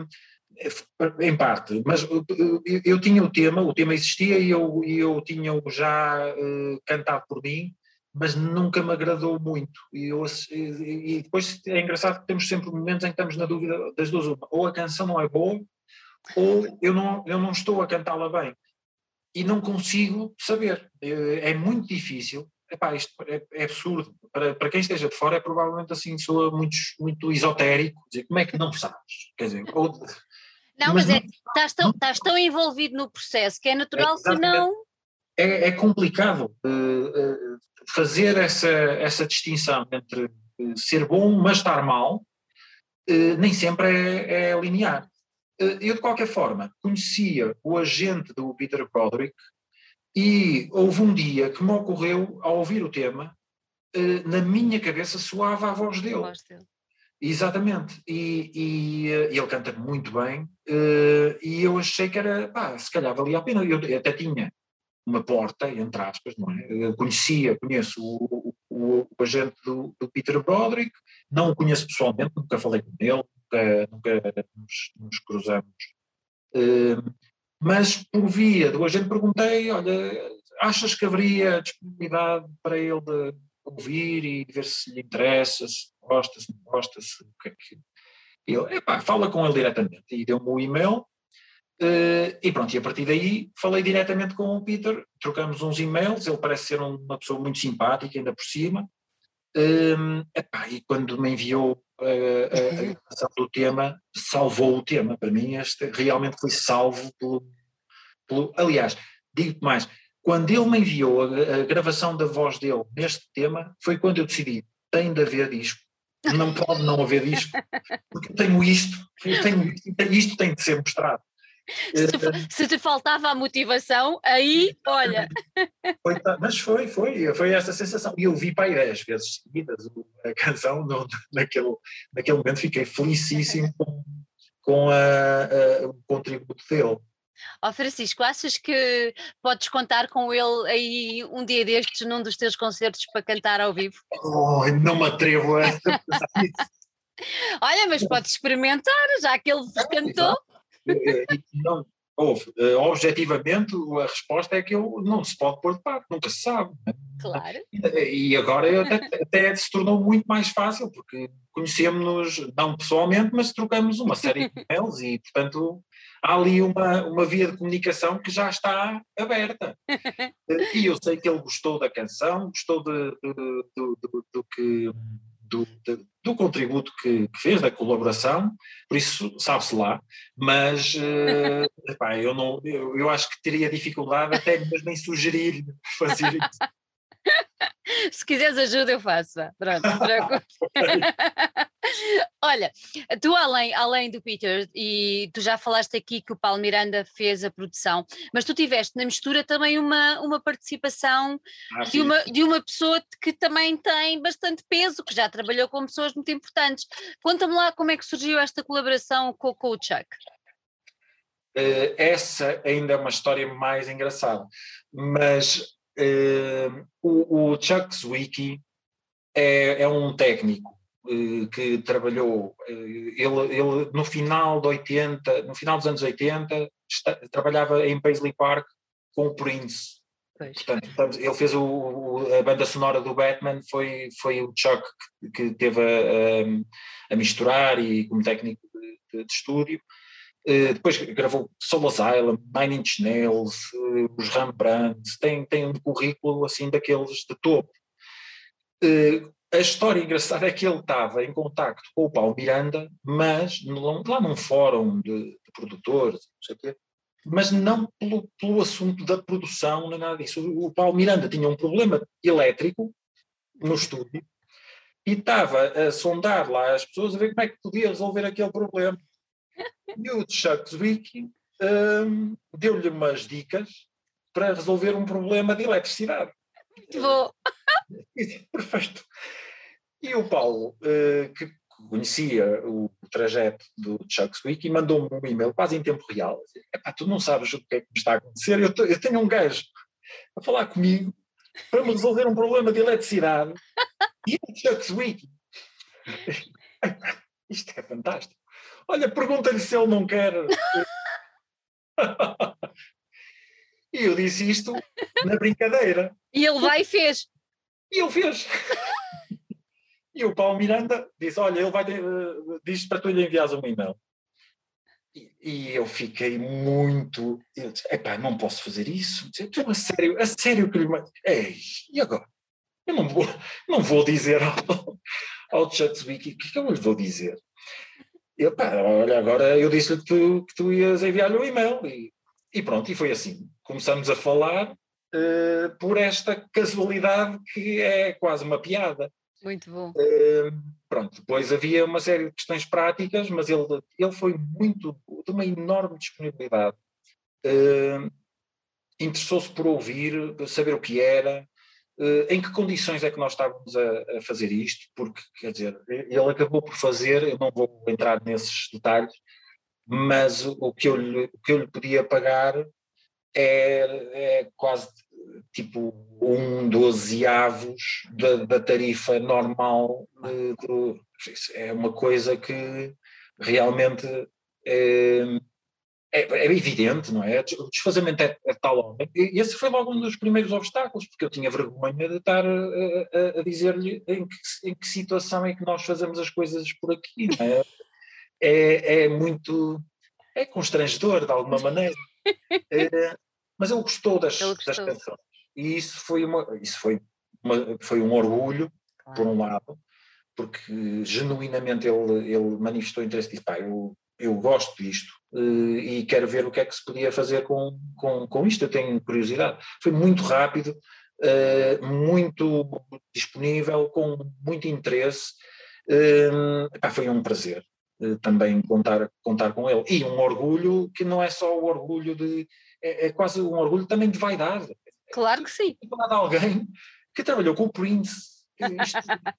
em parte, mas eu, eu, tinha o tema, o tema existia e eu, eu tinha-o já uh, cantado por mim, mas nunca me agradou muito. E, eu, e, depois é engraçado que temos sempre momentos em que estamos na dúvida das duas, uma, ou a canção não é boa, ou eu não, eu não estou a cantá-la bem. E não consigo saber. É, é muito difícil. Epá, isto é, é, absurdo. Para, para quem esteja de fora, é provavelmente assim, soa muito, muito esotérico. Dizer, como é que não sabes? Quer dizer, ou, não, mas, mas é, estás, tão, estás tão envolvido no processo que é natural é, que não. É, é complicado uh, fazer essa, essa distinção entre uh, ser bom, mas estar mal, uh, nem sempre é, é linear. eu, de qualquer forma, conhecia o agente do Peter Broderick e houve um dia que me ocorreu, ao ouvir o tema, na minha cabeça soava a voz dele. A voz dele. Exatamente, e, e, e, ele canta muito bem, uh, e eu achei que era, pá, se calhar valia a pena. Eu, até tinha uma porta, entre aspas, não é? Eu conhecia, conheço o, o, o agente do, do, Peter Broderick, não o conheço pessoalmente, nunca falei com ele, nunca, nunca nos, nos, cruzamos. Uh, mas por via do agente perguntei: olha, achas que haveria disponibilidade para ele ouvir e ver se lhe interessa, se gosta, se não gosta, se o que é que. Ele, epá, fala com ele diretamente e deu-me o e-mail Uh, e pronto, e a partir daí falei diretamente com o Peter, trocamos uns e-mails, ele parece ser uma pessoa muito simpática, ainda por cima. Um, epá, e quando me enviou a, a, a gravação do tema, salvou o tema. Para mim, este realmente foi salvo pelo. pelo aliás, digo mais, quando ele me enviou a, a, gravação da voz dele neste tema, foi quando eu decidi: tem de haver disco. Não pode não haver disco, porque eu tenho isto, eu tenho isto, isto tem de ser mostrado. Se te, se te, faltava a motivação, aí, olha. Foi, mas foi, foi, foi essa sensação. E eu vi para aí dez vezes seguidas a canção, no, naquele, naquele momento fiquei felicíssimo com, com a, a, o contributo dele. Ó oh, Francisco, achas que podes contar com ele aí um dia destes num dos teus concertos para cantar ao vivo? Oh, não me atrevo a Olha, mas podes experimentar, já que ele cantou. Eh, não, eh, objetivamente, a resposta é que eu não se pode pôr de parte, nunca se sabe. Né? Claro. E agora até, até, se tornou muito mais fácil, porque conhecemos-nos, não pessoalmente, mas trocamos uma série de e-mails e, portanto, há ali uma, uma via de comunicação que já está aberta. E eu sei que ele gostou da canção, gostou de, de, de, do que do, do contributo que, que, fez, da colaboração, por isso sabe-se lá, mas uh, epá, eu, não, eu, eu, acho que teria dificuldade até mesmo em sugerir fazer isso. Se quiseres ajuda, eu faço. Pronto, Olha, tu além, além do Peter, e tu já falaste aqui que o Paulo Miranda fez a produção, mas tu tiveste na mistura também uma, uma participação ah, de, uma, de uma pessoa que também tem bastante peso, que já trabalhou com pessoas muito importantes. Conta-me lá como é que surgiu esta colaboração com, com o Chuck. Uh, essa ainda é uma história mais engraçada, mas uh, o, o Chuck Zwicky é, é um técnico que trabalhou, uh, ele, ele no final de 80, no final dos anos 80, está, trabalhava em Paisley Park com o Prince. Portanto, ele fez o, o, a banda sonora do Batman, foi, foi o Chuck que, que teve a, a, a, misturar e como técnico de, de, de estúdio. Uh, depois gravou Soul Asylum, Nine Inch Nails, uh, os Rembrandt, tem, tem um currículo assim daqueles de topo. Uh, a história engraçada é que ele estava em contacto com o Paulo Miranda, mas lá num fórum de, de produtores, não sei o quê, mas não pelo, pelo assunto da produção, nem nada disso. O Paulo Miranda tinha um problema elétrico no estúdio e estava a sondar lá as pessoas a ver como é que podia resolver aquele problema. E o Chuck Zwicky um, deu-lhe umas dicas para resolver um problema de eletricidade. Vou. Perfeito. E o Paulo, uh, que conhecia o trajeto do Chuck Zwicky, mandou-me um e-mail quase em tempo real. Epá, tu não sabes o que é que me está a acontecer, eu, eu tenho um gajo a falar comigo para me resolver um problema de eletricidade e o Chuck Zwicky. Isto é fantástico. Olha, pergunta-lhe se ele não quer. e eu disse isto na brincadeira. E ele vai e fez. E ele fez. e o Paulo Miranda disse: Olha, ele vai. Uh, diz para tu lhe enviares um e-mail. E, e, eu fiquei muito. Eu disse: Epá, não posso fazer isso. Disse, a sério, a sério que lhe. Ei, e agora? Eu não vou, não vou dizer ao, ao Zwicky o que é que eu lhe vou dizer. Eu, pá, olha, agora eu disse-lhe que tu, que tu ias enviar-lhe um e-mail e, e, pronto, e foi assim. Começamos a falar uh, por esta casualidade que é quase uma piada. Muito bom. Uh, pronto, depois havia uma série de questões práticas, mas ele, ele foi muito, de uma enorme disponibilidade. Uh, Interessou-se por ouvir, saber o que era, em que condições é que nós estávamos a, a, fazer isto? Porque, quer dizer, ele acabou por fazer, eu não vou entrar nesses detalhes, mas o que eu lhe, o que eu lhe podia pagar é, é quase tipo um dozeavos da, da tarifa normal. É uma coisa que realmente é, é, é, evidente, não é? O desfazamento é, é tal homem. Esse foi logo um dos primeiros obstáculos, porque eu tinha vergonha de estar a, a, a dizer-lhe em que, em que, situação é que nós fazemos as coisas por aqui, não é? É, é muito. é constrangedor de alguma maneira. É, mas ele gostou das, gostou. das canções. E isso foi, uma, isso foi, uma, foi um orgulho, claro. por um lado, porque genuinamente ele, ele manifestou interesse e disse, pá, eu, eu gosto disto uh, e quero ver o que é que se podia fazer com, com, com isto, eu tenho curiosidade. Foi muito rápido, uh, muito disponível, com muito interesse, pá, foi um prazer também contar, contar com ele. E um orgulho que não é só o orgulho de. É, é quase um orgulho também de vaidade. Claro que sim. Falar de alguém que trabalhou com o Prince. Isto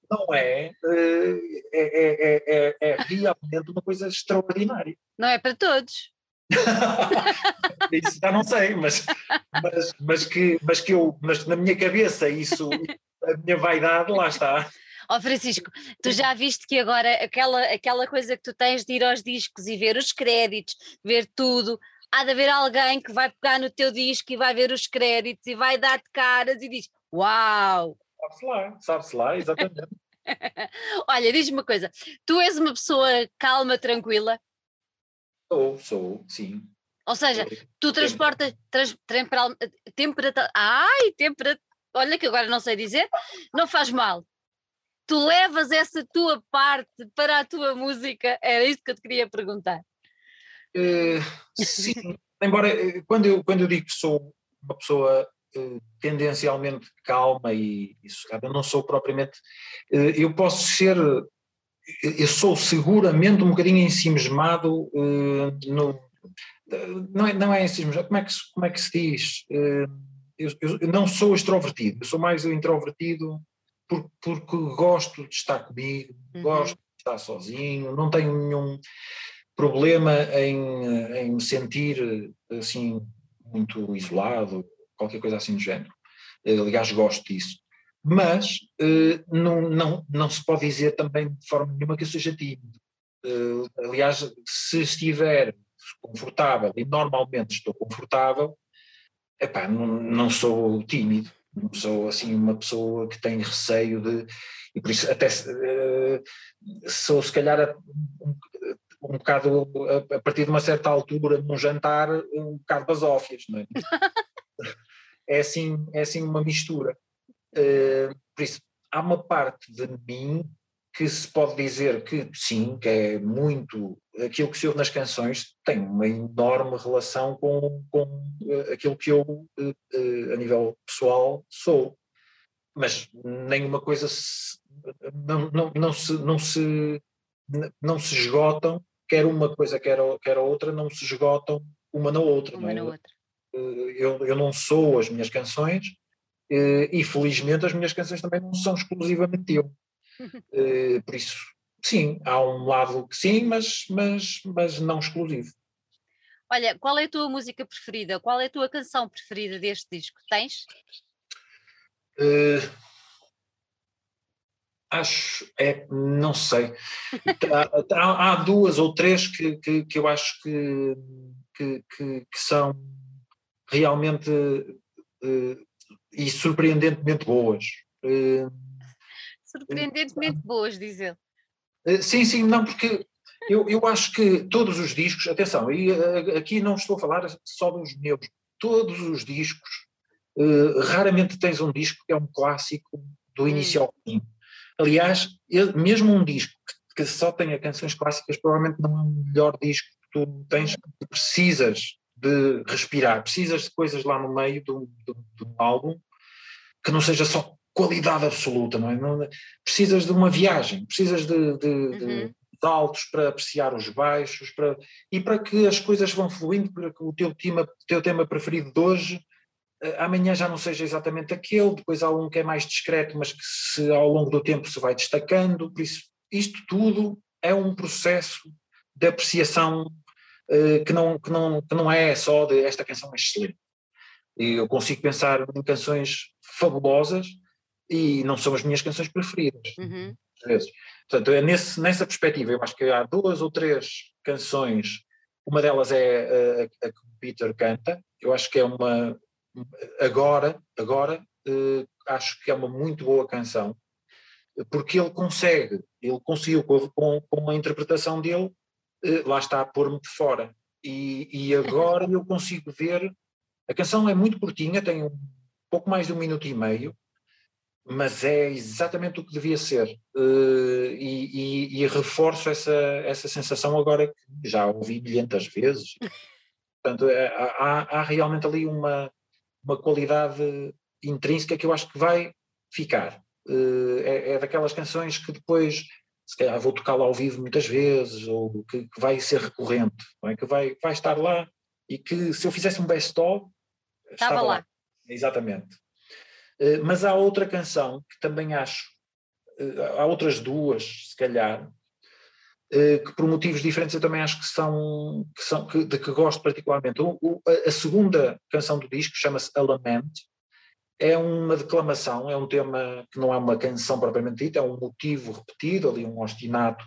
não é, é, é, é, é, realmente uma coisa extraordinária. Não é para todos. isso já não sei, mas, mas, mas, que, mas que eu, mas na minha cabeça, isso, a minha vaidade, lá está. Ó oh, Francisco, tu já viste que agora aquela, aquela coisa que tu tens de ir aos discos e ver os créditos, ver tudo, há de haver alguém que vai pegar no teu disco e vai ver os créditos e vai dar-te caras e diz: Uau! Sabe-se lá, sabe-se lá, exatamente. Olha, diz-me uma coisa: tu és uma pessoa calma, tranquila? Sou, sou, sim. Ou seja, tu transportas trans, temperatura. Ai, temperatura. Olha que agora não sei dizer, não faz mal tu levas essa tua parte para a tua música? Era isso que eu te queria perguntar. Uh, sim, embora eh, quando eu, quando eu digo que sou uma pessoa uh, tendencialmente calma e, e sossegada, não sou propriamente. Uh, eu posso ser. Eu sou seguramente um bocadinho ensimismado no. Não é, não é ensimismado, como é que, como é que se diz? Eu, eu, não sou extrovertido, eu sou mais introvertido porque, porque gosto de estar comigo, uhum. gosto de estar sozinho, não tenho nenhum problema em, em me sentir assim muito isolado, qualquer coisa assim do género. Aliás, gosto disso. Mas eh, não, não, não se pode dizer também de forma nenhuma que eu seja tímido. Eh, aliás, se estiver confortável, e normalmente estou confortável, epá, não, não sou tímido não sou assim uma pessoa que tem receio de e por isso até uh, sou se calhar um, um bocado a, partir de uma certa altura num jantar um bocado basófias, não é? é assim é assim uma mistura uh, por isso há uma parte de mim que se pode dizer que sim, que é muito aquilo que se ouve nas canções tem uma enorme relação com, com eh, aquilo que eu, eh, a nível pessoal, sou. Mas nenhuma coisa se, não, não, não, se, não, se, não se esgotam, quer uma coisa, quer, quer a outra, não se esgotam uma na outra. Uma é? na outra. Eh, eu, eu não sou as minhas canções e felizmente as minhas canções também não são exclusivamente eu. Uh, por isso, sim, há um lado que sim, mas, mas, mas não exclusivo. Olha, qual é a tua música preferida? Qual é a tua canção preferida deste disco? Tens? Uh, acho, é, não sei. há, há, há, duas ou três que, que, que eu acho que, que, que, que são realmente uh, e surpreendentemente boas. Uh, Surpreendentemente boas, diz ele. Eh, sim, sim, não, porque eu, eu acho que todos os discos, atenção, e eh, aqui não estou a falar só dos meus, todos os discos, uh, raramente tens um disco que é um clássico do início hum. ao fim. Aliás, eu, mesmo um disco que, que, só tenha canções clássicas, provavelmente não é o melhor disco que tu tens, porque precisas de respirar, precisas de coisas lá no meio do álbum que não seja só qualidade absoluta, não é? Não, precisas de uma viagem, precisas de, de, uhum. de, altos para apreciar os baixos, para, e para que as coisas vão fluindo, para que o teu tema, teu tema preferido de hoje eh, amanhã já não seja exatamente aquele, depois há um que é mais discreto, mas que se ao longo do tempo se vai destacando, por isso isto tudo é um processo de apreciação uh, que, não, que, não, que não é só de esta canção é excelente. E eu consigo pensar em canções fabulosas e não são as minhas canções preferidas. Uhum. Às vezes. Portanto, é nesse, nessa perspectiva, eu acho que há duas ou três canções, uma delas é a, a que o Peter canta, eu acho que é uma, agora, agora, uh, acho que é uma muito boa canção, porque ele consegue, ele conseguiu com, com, com a interpretação dele, uh, lá está, pôr-me de fora. E, e agora eu consigo ver. A canção é muito curtinha, tem um pouco mais de um minuto e meio, mas é exatamente o que devia ser. Uh, e, e, e, reforço essa, essa sensação agora que já ouvi milhentas vezes. Portanto, é, há, há realmente ali uma, uma qualidade intrínseca que eu acho que vai ficar. Uh, é, é, daquelas canções que depois, se calhar, vou tocá-la ao vivo muitas vezes, ou que, que vai ser recorrente, é? que vai, vai estar lá e que se eu fizesse um best-of, estava, estava lá. lá. Exatamente. Uh, mas há outra canção que também acho, uh, há outras duas, se calhar, que por motivos diferentes eu também acho que são, que são que, de que gosto particularmente. O, o, a segunda canção do disco chama-se A Lament, é uma declamação, é um tema que não é uma canção propriamente dita, é um motivo repetido, ali um ostinato,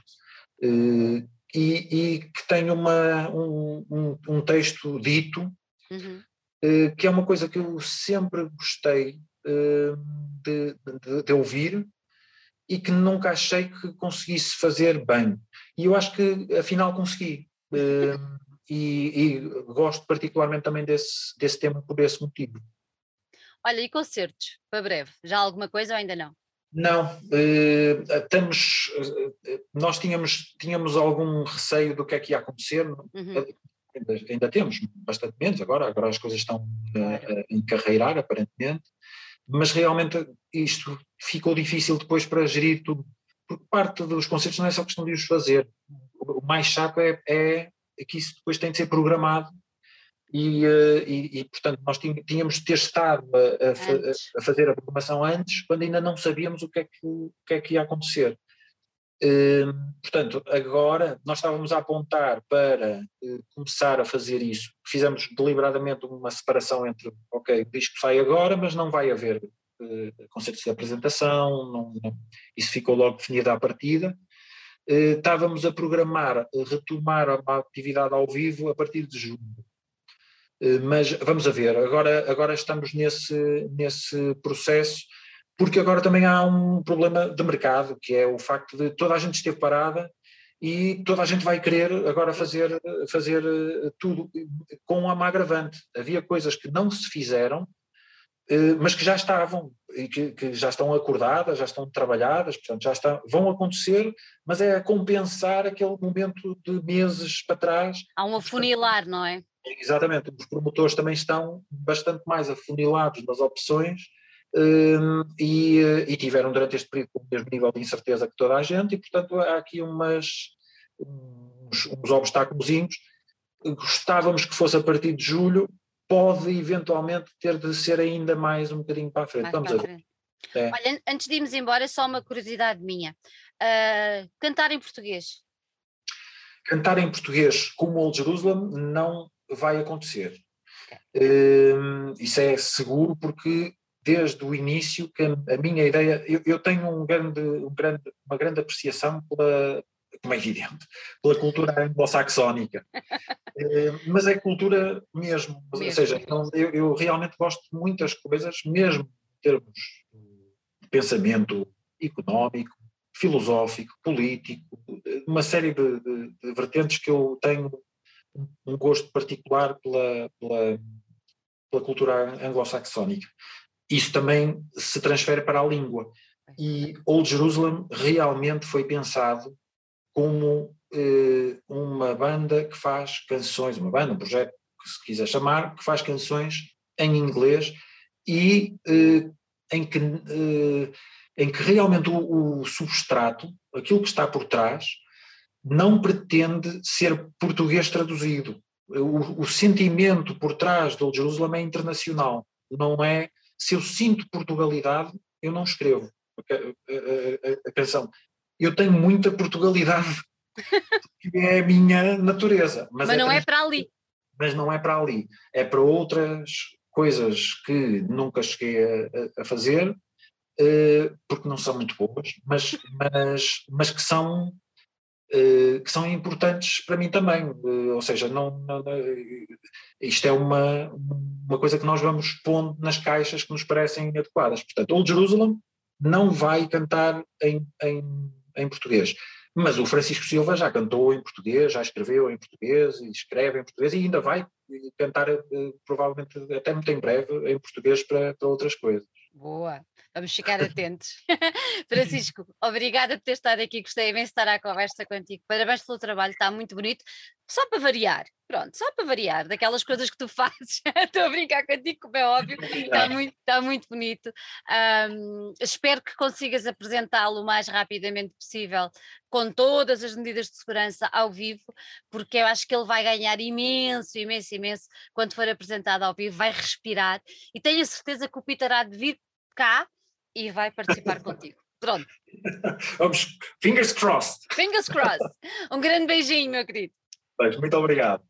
eh, e, e, que tem uma, um, um, um texto dito, uhum. eh, que é uma coisa que eu sempre gostei eh, de, de, de, ouvir e que nunca achei que conseguisse fazer bem. E eu acho que afinal consegui. E, e, gosto particularmente também desse, desse tema por esse motivo. Olha, e concertos, para breve? Já alguma coisa ou ainda não? Não, estamos, uh, nós tínhamos, tínhamos algum receio do que é que ia acontecer, uhum. ainda, ainda, temos bastante menos agora, agora as coisas estão uh, a encarreirar aparentemente, mas realmente isto ficou difícil depois para gerir tudo, porque parte dos concertos não é só questão de os fazer, o mais chato é, é que isso depois tem de ser programado e, eh, e, e, portanto nós tínhamos de ter estado a, a, a, fazer a programação antes, quando ainda não sabíamos o que é que, o que, é que ia acontecer. Uh, portanto, agora nós estávamos a apontar para uh, começar a fazer isso. Fizemos deliberadamente uma separação entre, ok, o disco sai agora, mas não vai haver uh, concertos de apresentação, não, isso ficou logo definido à partida. estávamos a programar, retomar a atividade ao vivo a partir de junho. Eh, mas vamos a ver, agora, agora estamos nesse, nesse processo, porque agora também há um problema de mercado, que é o facto de toda a gente esteve parada e toda a gente vai querer agora fazer, fazer eh, tudo com uma agravante. Havia coisas que não se fizeram, eh, mas que já estavam e que, que, já estão acordadas, já estão trabalhadas, portanto já está, vão acontecer, mas é a compensar aquele momento de meses para trás. Há um afunilar, não é? Exatamente, os promotores também estão bastante mais afunilados nas opções e, eh, e, tiveram durante este período o mesmo nível de incerteza que toda a gente e portanto há aqui umas, uns, uns obstáculos. Gostávamos que fosse a partir de julho, pode eventualmente ter de ser ainda mais um bocadinho para a frente. Mais Vamos a ver. É. Olha, antes de irmos embora, só uma curiosidade minha. Uh, cantar em português? Cantar em português como Old Jerusalem não vai acontecer. Uh, isso é seguro porque desde o início que a, minha ideia, eu, eu tenho um grande, um grande, uma grande apreciação pela, como é evidente, pela cultura anglo-saxónica, uh, mas é cultura mesmo, mesmo. ou seja, eu, eu, realmente gosto de muitas coisas, mesmo em termos de pensamento económico, filosófico, político, uma série de, de, de vertentes que eu tenho um gosto particular pela, pela, pela cultura anglo-saxónica. Isso também se transfere para a língua. E Old Jerusalem realmente foi pensado como eh, uma banda que faz canções, uma banda, um projeto que se quiser chamar, que faz canções em inglês e eh, em, que, eh, em que realmente o, o substrato, aquilo que está por trás, não pretende ser português traduzido. O, o sentimento por trás do Jerusalém é internacional, não é. Se eu sinto Portugalidade, eu não escrevo a, a, a, canção. Eu tenho muita Portugalidade, que é a minha natureza. Mas, mas é não é para ali. Mas não é para ali. É para outras coisas que nunca cheguei a, a fazer, uh, porque não são muito boas, mas, mas, mas que são eh, que são importantes para mim também, eh, ou seja, não, não, isto é uma, uma coisa que nós vamos pondo nas caixas que nos parecem adequadas. Portanto, Old Jerusalem não vai cantar em, em, em português. Mas o Francisco Silva já cantou em português, já escreveu em português, e escreve em português e ainda vai cantar, eh, provavelmente até muito em breve, em português para, para outras coisas. Boa, vamos ficar atentos. Francisco, obrigada por ter estado aqui, gostei imenso de estar à conversa contigo. Parabéns pelo trabalho, está muito bonito. Só para variar, pronto, só para variar, daquelas coisas que tu fazes. Estou a brincar contigo, como é óbvio, está muito, está muito bonito. Um, espero que consigas apresentá-lo o mais rapidamente possível, com todas as medidas de segurança ao vivo, porque eu acho que ele vai ganhar imenso, imenso, imenso quando for apresentado ao vivo, vai respirar e tenho a certeza que o Peter há de vir cá e vai participar contigo. Pronto. Vamos, fingers crossed. Fingers crossed. Um grande beijinho, meu querido. Muito obrigado.